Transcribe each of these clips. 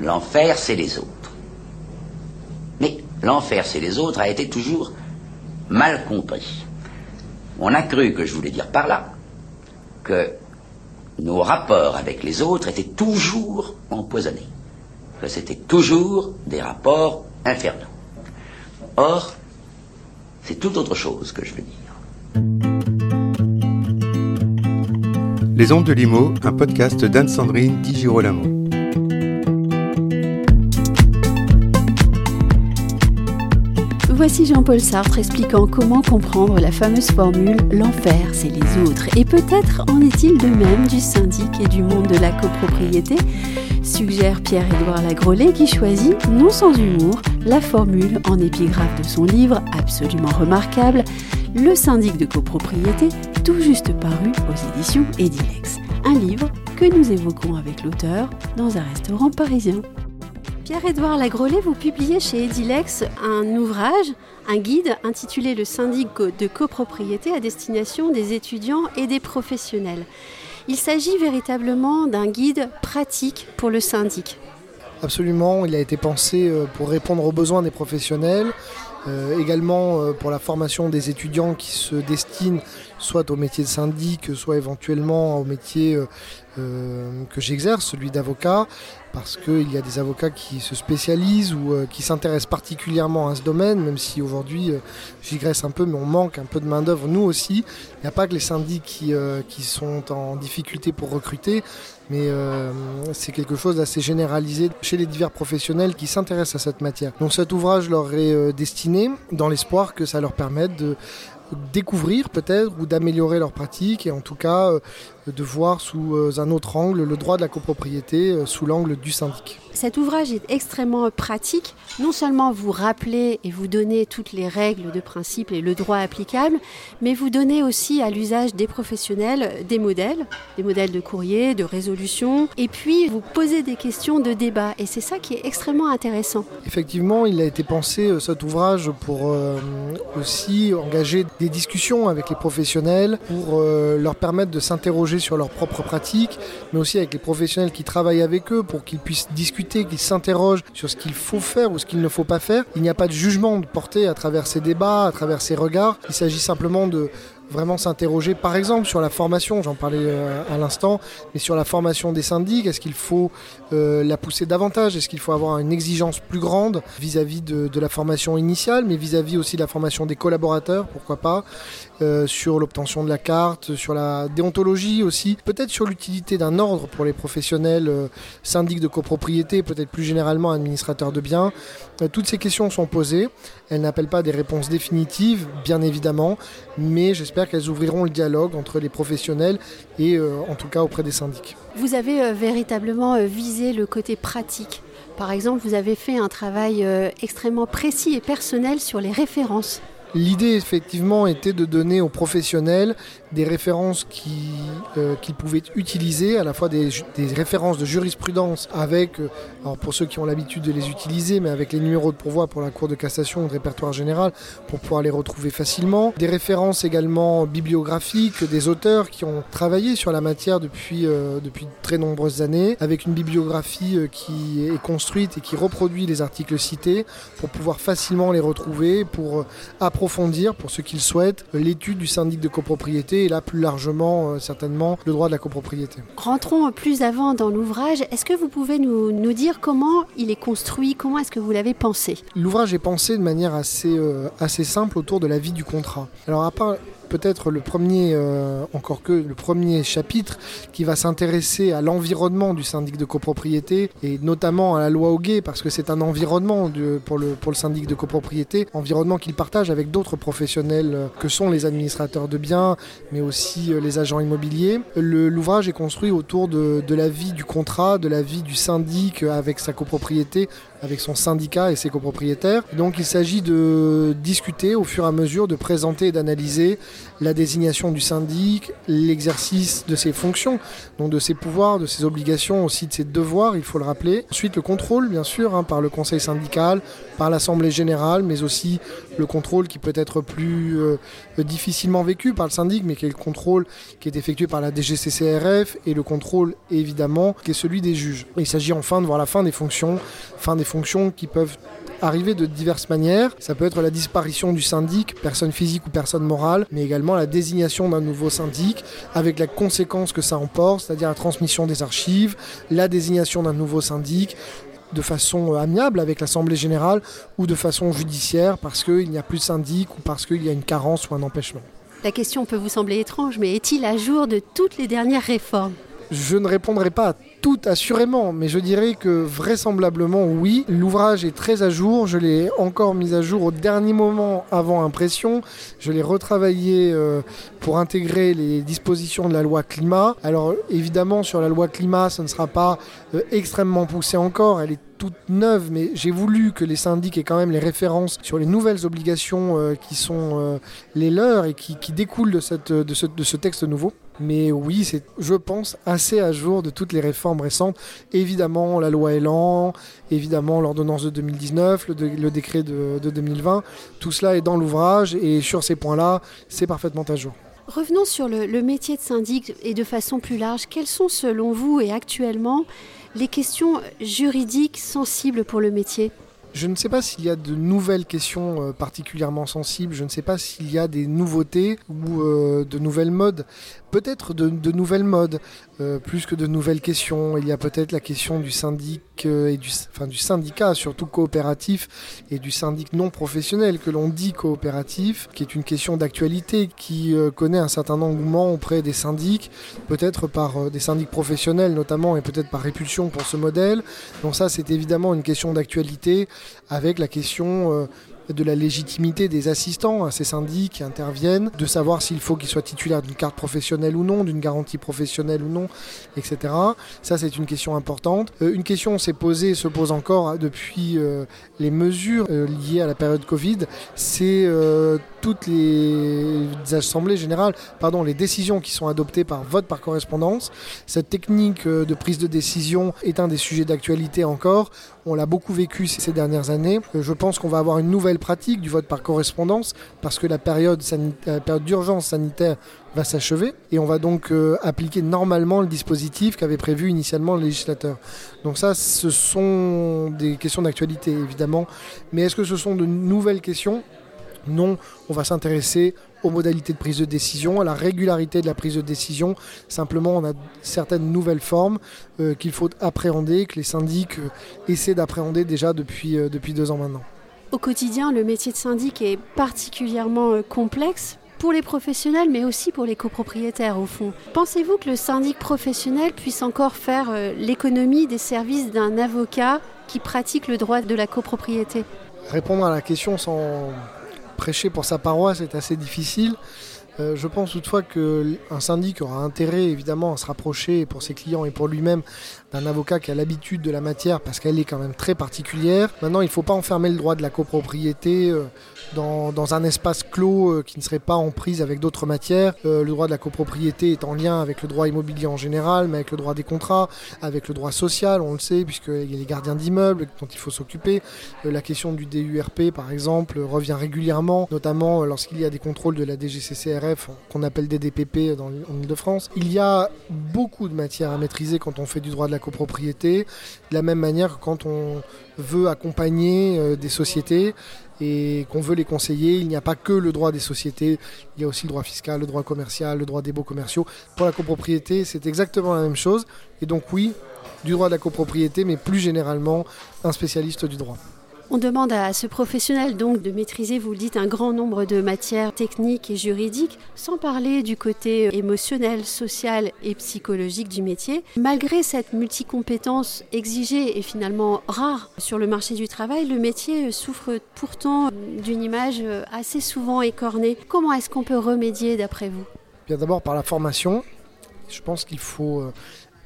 l'enfer c'est les autres. Mais l'enfer c'est les autres a été toujours mal compris. On a cru que je voulais dire par là que nos rapports avec les autres étaient toujours empoisonnés, que c'était toujours des rapports infernaux. Or, c'est tout autre chose que je veux dire. Les Ondes de Limo, un podcast d'Anne-Sandrine Di Girolamo. Voici Jean-Paul Sartre expliquant comment comprendre la fameuse formule L'enfer, c'est les autres. Et peut-être en est-il de même du syndic et du monde de la copropriété suggère Pierre-Édouard Lagrolet qui choisit, non sans humour, la formule en épigraphe de son livre absolument remarquable, Le syndic de copropriété, tout juste paru aux éditions Edilex. Un livre que nous évoquons avec l'auteur dans un restaurant parisien. Pierre-Édouard Lagrolet, vous publiez chez Edilex un ouvrage, un guide intitulé Le syndic de copropriété à destination des étudiants et des professionnels. Il s'agit véritablement d'un guide pratique pour le syndic. Absolument, il a été pensé euh, pour répondre aux besoins des professionnels, euh, également euh, pour la formation des étudiants qui se destinent soit au métier de syndic, soit éventuellement au métier que j'exerce, celui d'avocat, parce qu'il y a des avocats qui se spécialisent ou euh, qui s'intéressent particulièrement à ce domaine, même si aujourd'hui euh, j'y graisse un peu, mais on manque un peu de main-d'œuvre, nous aussi. Il n'y a pas que les syndics euh, qui, sont en difficulté pour recruter, mais c'est quelque chose d'assez généralisé chez les divers professionnels qui s'intéressent à cette matière. Donc cet ouvrage leur est destiné dans l'espoir que ça leur permette de découvrir peut-être ou d'améliorer leur pratique. Et en tout cas de voir sous euh, un autre angle le droit de la copropriété, euh, sous l'angle du syndic. Cet ouvrage est extrêmement pratique. Non seulement vous rappelez et vous donnez toutes les règles de principe et le droit applicable, mais vous donnez aussi à l'usage des professionnels des modèles, des modèles de courrier, de résolution, et puis vous posez des questions de débat. Et c'est ça qui est extrêmement intéressant. Effectivement, il a été pensé euh, cet ouvrage pour aussi engager des discussions avec les professionnels, pour leur permettre de s'interroger sur leur propre pratique, mais aussi avec les professionnels qui travaillent avec eux pour qu'ils puissent discuter, qu'ils s'interrogent sur ce qu'il faut faire ou ce qu'il ne faut pas faire. Il n'y a pas de jugement de porter à travers ces débats, à travers ces regards. Il s'agit simplement de vraiment s'interroger par exemple sur la formation, j'en parlais euh, à l'instant, mais sur la formation des syndics, est-ce qu'il faut euh, la pousser davantage, est-ce qu'il faut avoir une exigence plus grande vis-à-vis de, la formation initiale, mais vis-à-vis aussi de la formation des collaborateurs, pourquoi pas, euh, sur l'obtention de la carte, sur la déontologie aussi, peut-être sur l'utilité d'un ordre pour les professionnels syndics de copropriété, peut-être plus généralement administrateurs de biens? toutes ces questions sont posées, elles n'appellent pas des réponses définitives, bien évidemment, mais j'espère qu'elles ouvriront le dialogue entre les professionnels et euh, en tout cas auprès des syndics. Vous avez euh, véritablement euh, visé le côté pratique. Par exemple, vous avez fait un travail extrêmement précis et personnel sur les références. L'idée effectivement était de donner aux professionnels des références euh, qu'ils pouvaient utiliser, à la fois des, références de jurisprudence avec, euh, alors pour ceux qui ont l'habitude de les utiliser, mais avec les numéros de pourvoi pour la Cour de cassation ou de répertoire général pour pouvoir les retrouver facilement. Des références également bibliographiques des auteurs qui ont travaillé sur la matière depuis, euh, depuis très nombreuses années, avec une bibliographie qui est construite et qui reproduit les articles cités pour pouvoir facilement les retrouver, pour approfondir, pour ceux qui le souhaitent, l'étude du syndic de copropriété et là plus largement euh, certainement le droit de la copropriété. Rentrons plus avant dans l'ouvrage. Est-ce que vous pouvez nous, nous, dire comment il est construit, comment est-ce que vous l'avez pensé? L'ouvrage est pensé de manière assez, euh, assez simple autour de la vie du contrat. Alors à part peut-être le premier, euh, encore que le premier chapitre qui va s'intéresser à l'environnement du syndic de copropriété et notamment à la loi Hoguet parce que c'est un environnement pour, le, pour syndic de copropriété, environnement qu'il partage avec d'autres professionnels euh, que sont les administrateurs de biens mais aussi euh, les agents immobiliers. L'ouvrage est construit autour de, la vie du contrat, de la vie du syndic avec sa copropriété avec son syndicat et ses copropriétaires. Donc il s'agit de discuter au fur et à mesure, de présenter et d'analyser la désignation du syndic, l'exercice de ses fonctions, donc de ses pouvoirs, de ses obligations, aussi de ses devoirs, il faut le rappeler. Ensuite le contrôle, bien sûr, hein, par le conseil syndical, par l'Assemblée générale, mais aussi le contrôle qui peut être plus euh, difficilement vécu par le syndic, mais qui est le contrôle qui est effectué par la DGCCRF et le contrôle évidemment qui est celui des juges. Il s'agit enfin de voir la fin des fonctions, fin des fonctions qui peuvent arriver de diverses manières. Ça peut être la disparition du syndic, personne physique ou personne morale, mais également la désignation d'un nouveau syndic, avec la conséquence que ça emporte, c'est-à-dire la transmission des archives, la désignation d'un nouveau syndic, de façon euh, amiable avec l'Assemblée générale ou de façon judiciaire parce qu'il n'y a plus de syndic ou parce qu'il y a une carence ou un empêchement. La question peut vous sembler étrange, mais est-il à jour de toutes les dernières réformes? Je ne répondrai pas à tout assurément, mais je dirais que vraisemblablement oui. L'ouvrage est très à jour, je l'ai encore mis à jour au dernier moment avant impression. Je l'ai retravaillé euh, pour intégrer les dispositions de la loi climat. Alors évidemment sur la loi climat, ce ne sera pas euh, extrêmement poussé encore, elle est toute neuve, mais j'ai voulu que les syndics aient quand même les références sur les nouvelles obligations euh, qui sont les leurs et qui, découlent de, ce texte nouveau. Mais oui, c'est, je pense, assez à jour de toutes les réformes récentes. Évidemment, la loi Elan, évidemment, l'ordonnance de 2019, le, décret de, 2020. Tout cela est dans l'ouvrage et sur ces points-là, c'est parfaitement à jour. Revenons sur le, le, métier de syndic et de façon plus large. Quelles sont, selon vous et actuellement, les questions juridiques sensibles pour le métier? Je ne sais pas s'il y a de nouvelles questions euh, particulièrement sensibles, je ne sais pas s'il y a des nouveautés ou euh, de nouvelles modes. Peut-être de, nouvelles modes, euh, plus que de nouvelles questions. Il y a peut-être la question du syndic et du, syndicat, surtout coopératif, et du syndic non professionnel que l'on dit coopératif, qui est une question d'actualité qui connaît un certain engouement auprès des syndics, peut-être par des syndics professionnels notamment, et peut-être par répulsion pour ce modèle. Donc ça, c'est évidemment une question d'actualité avec la question euh, de la légitimité des assistants à ces syndics qui interviennent, de savoir s'il faut qu'ils soient titulaires d'une carte professionnelle ou non, d'une garantie professionnelle ou non, etc. Ça, c'est une question importante. Euh, une question s'est posée, se pose encore hein, depuis euh, les mesures euh, liées à la période Covid, c'est toutes les assemblées générales, pardon, les décisions qui sont adoptées par vote par correspondance. Cette technique de prise de décision est un des sujets d'actualité encore. On l'a beaucoup vécu ces dernières années. Je pense qu'on va avoir une nouvelle pratique du vote par correspondance parce que la période, d'urgence sanitaire va s'achever et on va donc euh, appliquer normalement le dispositif qu'avait prévu initialement le législateur. Donc ça, ce sont des questions d'actualité évidemment, mais est-ce que ce sont de nouvelles questions? Non, on va s'intéresser aux modalités de prise de décision, à la régularité de la prise de décision. Simplement, on a certaines nouvelles formes euh, qu'il faut appréhender, que les syndics euh, essaient d'appréhender déjà depuis, depuis deux ans maintenant. Au quotidien, le métier de syndic est particulièrement euh, complexe pour les professionnels, mais aussi pour les copropriétaires, au fond. Pensez-vous que le syndic professionnel puisse encore faire euh, l'économie des services d'un avocat qui pratique le droit de la copropriété? Répondre à la question sans prêcher pour sa paroisse est assez difficile. Euh, je pense toutefois qu'un syndic aura intérêt évidemment à se rapprocher pour ses clients et pour lui-même d'un avocat qui a l'habitude de la matière parce qu'elle est quand même très particulière. Maintenant, il ne faut pas enfermer le droit de la copropriété euh, dans, un espace clos euh, qui ne serait pas en prise avec d'autres matières. le droit de la copropriété est en lien avec le droit immobilier en général, mais avec le droit des contrats, avec le droit social, on le sait, puisqu'il y a les gardiens d'immeubles dont il faut s'occuper. la question du DURP, par exemple, revient régulièrement, notamment lorsqu'il y a des contrôles de la DGCCRF qu'on appelle des DPP dans, en Ile-de-France. Il y a beaucoup de matières à maîtriser quand on fait du droit de la copropriété, de la même manière que quand on veut accompagner euh, des sociétés et qu'on veut les conseiller, il n'y a pas que le droit des sociétés, il y a aussi le droit fiscal, le droit commercial, le droit des baux commerciaux. Pour la copropriété, c'est exactement la même chose. Et donc oui, du droit de la copropriété, mais plus généralement, un spécialiste du droit. On demande à ce professionnel donc de maîtriser, vous le dites, un grand nombre de matières techniques et juridiques, sans parler du côté émotionnel, social et psychologique du métier. Malgré cette multicompétence exigée et finalement rare sur le marché du travail, le métier souffre pourtant d'une image assez souvent écornée. Comment est-ce qu'on peut remédier d'après vous? Bien d'abord par la formation. Je pense qu'il faut euh,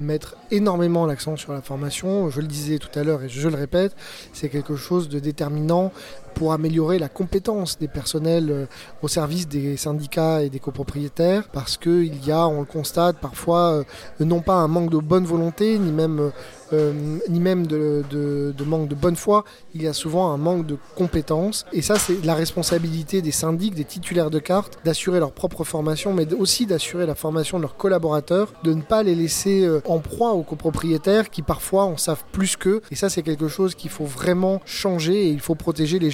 mettre énormément l'accent sur la formation. Je le disais tout à l'heure et je le répète, c'est quelque chose de déterminant pour améliorer la compétence des personnels euh, au service des syndicats et des copropriétaires parce qu'il y a, on le constate parfois, euh, non pas un manque de bonne volonté, ni même, euh, ni même de, manque de bonne foi, il y a souvent un manque de compétences. Et ça, c'est la responsabilité des syndics, des titulaires de cartes, d'assurer leur propre formation, mais aussi d'assurer la formation de leurs collaborateurs, de ne pas les laisser en proie aux copropriétaires qui parfois en savent plus qu'eux. Et ça, c'est quelque chose qu'il faut vraiment changer et il faut protéger les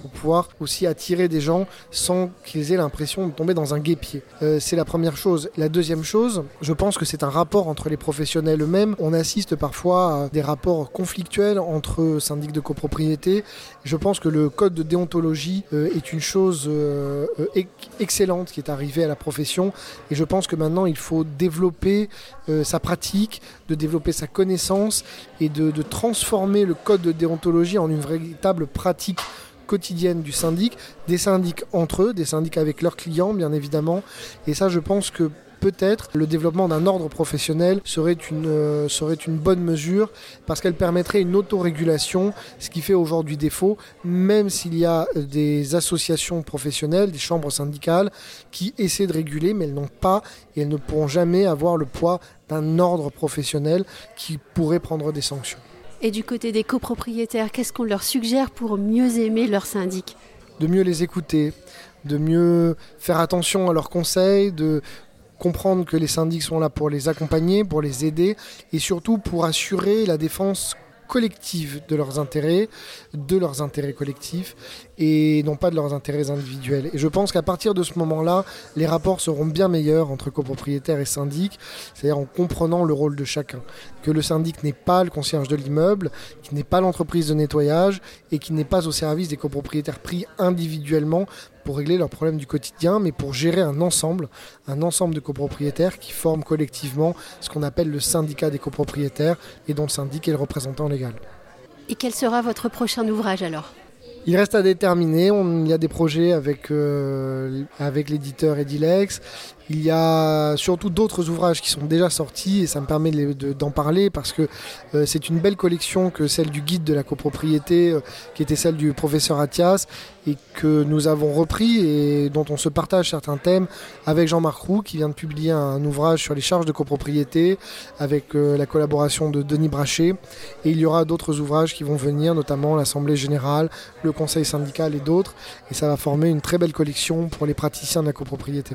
pour pouvoir aussi attirer des gens sans qu'ils aient l'impression de tomber dans un guépier. Euh, c'est la première chose. La deuxième chose, je pense que c'est un rapport entre les professionnels eux-mêmes. On assiste parfois à des rapports conflictuels entre syndics de copropriété. Je pense que le code de déontologie euh, est une chose euh, excellente qui est arrivée à la profession et je pense que maintenant il faut développer sa pratique, de développer sa connaissance et de, de transformer le code de déontologie en une véritable pratique quotidienne du syndic, des syndics entre eux, des syndics avec leurs clients bien évidemment. Et ça je pense que peut-être le développement d'un ordre professionnel serait une, euh, serait une bonne mesure parce qu'elle permettrait une autorégulation, ce qui fait aujourd'hui défaut, même s'il y a des associations professionnelles, des chambres syndicales qui essaient de réguler, mais elles n'ont pas et elles ne pourront jamais avoir le poids d'un ordre professionnel qui pourrait prendre des sanctions. Et du côté des copropriétaires, qu'est-ce qu'on leur suggère pour mieux aimer leur syndic? De mieux les écouter, de mieux faire attention à leurs conseils, de comprendre que les syndics sont là pour les accompagner, pour les aider et surtout pour assurer la défense collective de leurs intérêts, de leurs intérêts collectifs et non pas de leurs intérêts individuels. Et je pense qu'à partir de ce moment-là, les rapports seront bien meilleurs entre copropriétaires et syndics, c'est-à-dire en comprenant le rôle de chacun. Que le syndic n'est pas le concierge de l'immeuble, qui n'est pas l'entreprise de nettoyage et qui n'est pas au service des copropriétaires pris individuellement pour régler leurs problèmes du quotidien, mais pour gérer un ensemble, un ensemble de copropriétaires qui forment collectivement ce qu'on appelle le syndicat des copropriétaires et dont le syndic est le représentant légal. Et quel sera votre prochain ouvrage alors? Il reste à déterminer. il y a des projets avec, euh, avec l'éditeur Edilex. Il y a surtout d'autres ouvrages qui sont déjà sortis et ça me permet d'en parler parce que euh, c'est une belle collection que celle du guide de la copropriété euh, qui était celle du professeur Athias et que nous avons repris et dont on se partage certains thèmes avec Jean-Marc Roux qui vient de publier un ouvrage sur les charges de copropriété avec euh, la collaboration de Denis Brachet et il y aura d'autres ouvrages qui vont venir notamment l'Assemblée Générale, le Conseil syndical et d'autres et ça va former une très belle collection pour les praticiens de la copropriété.